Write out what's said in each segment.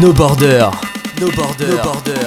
No Border. No Border. No Border.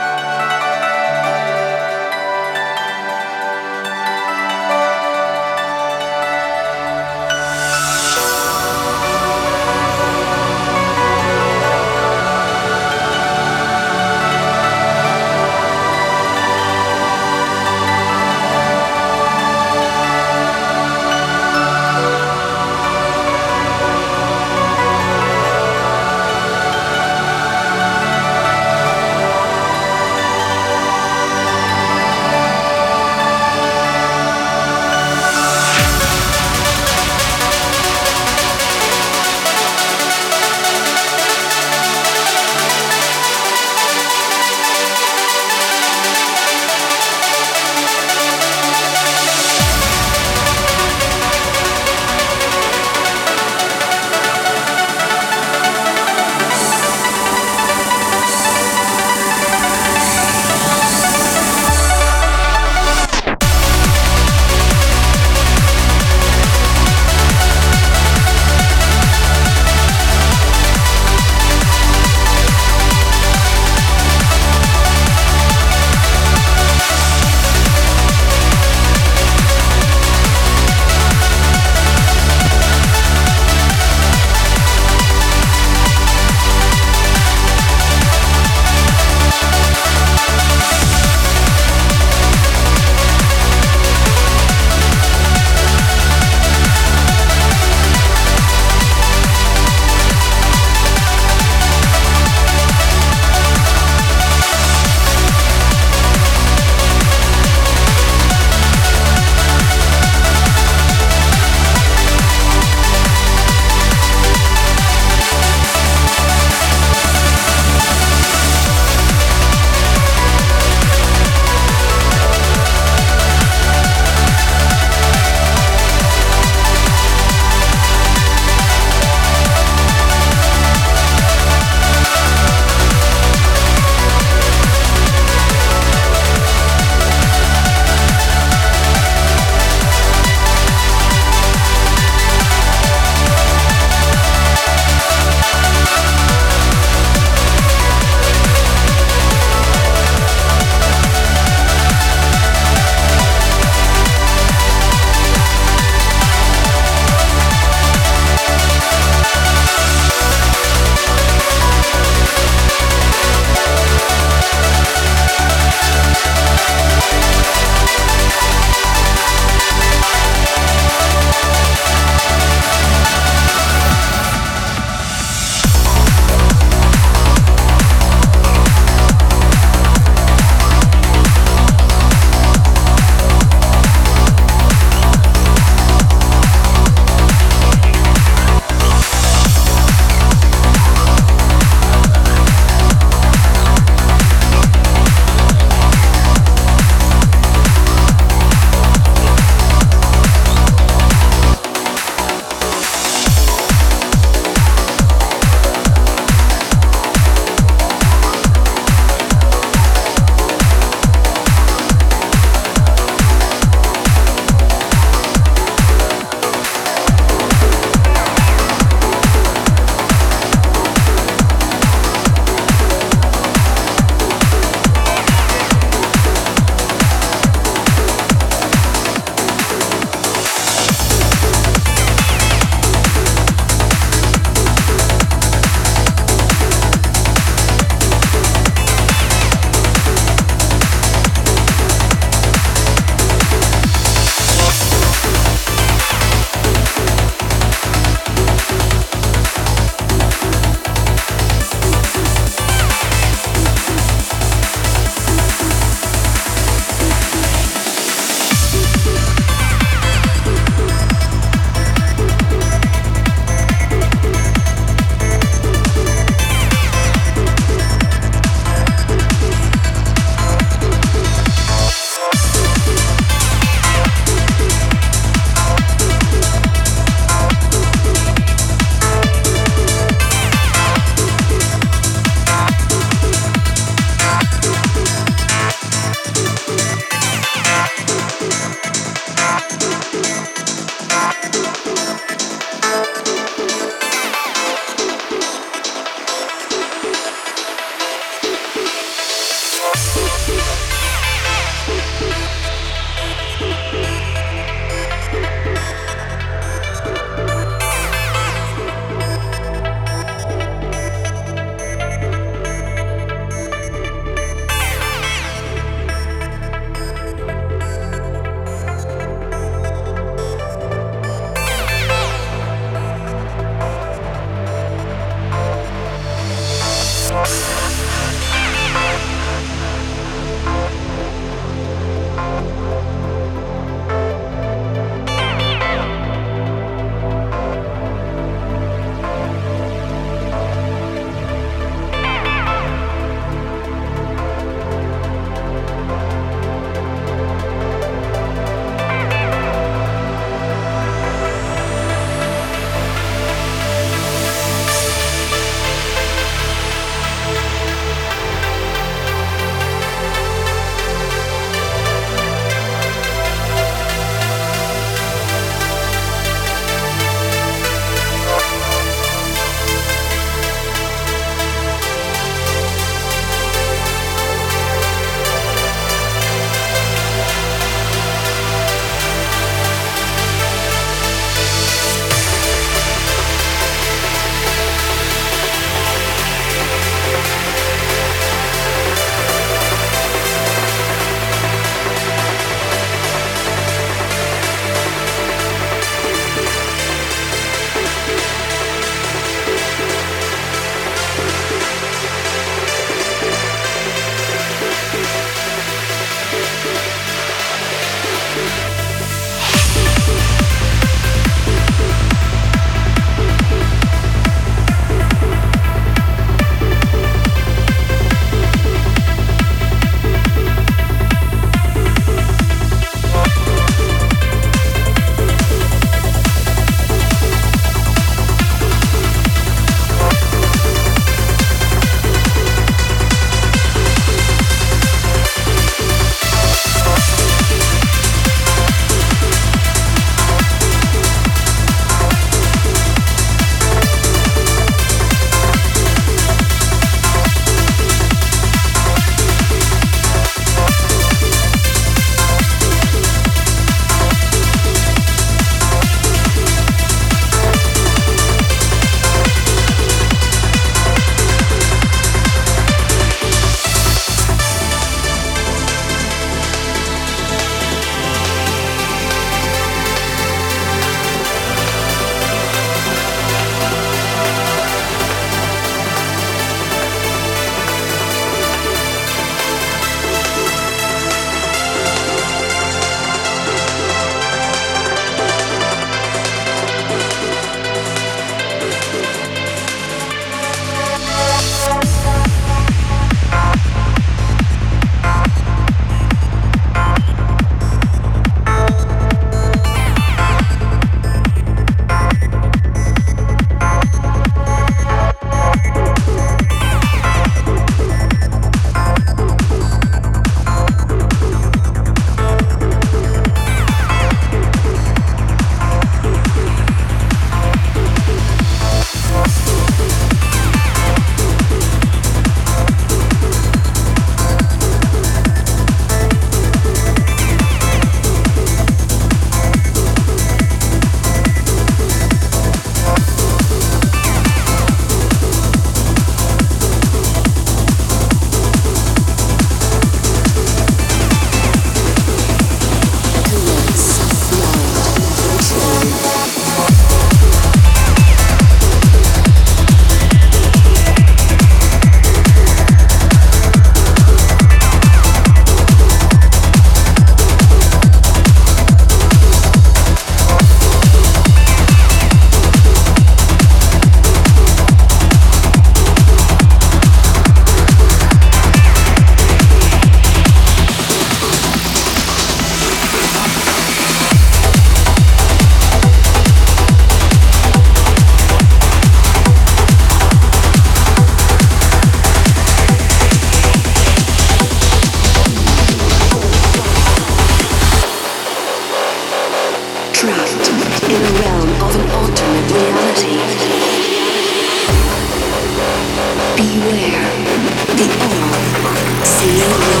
see you.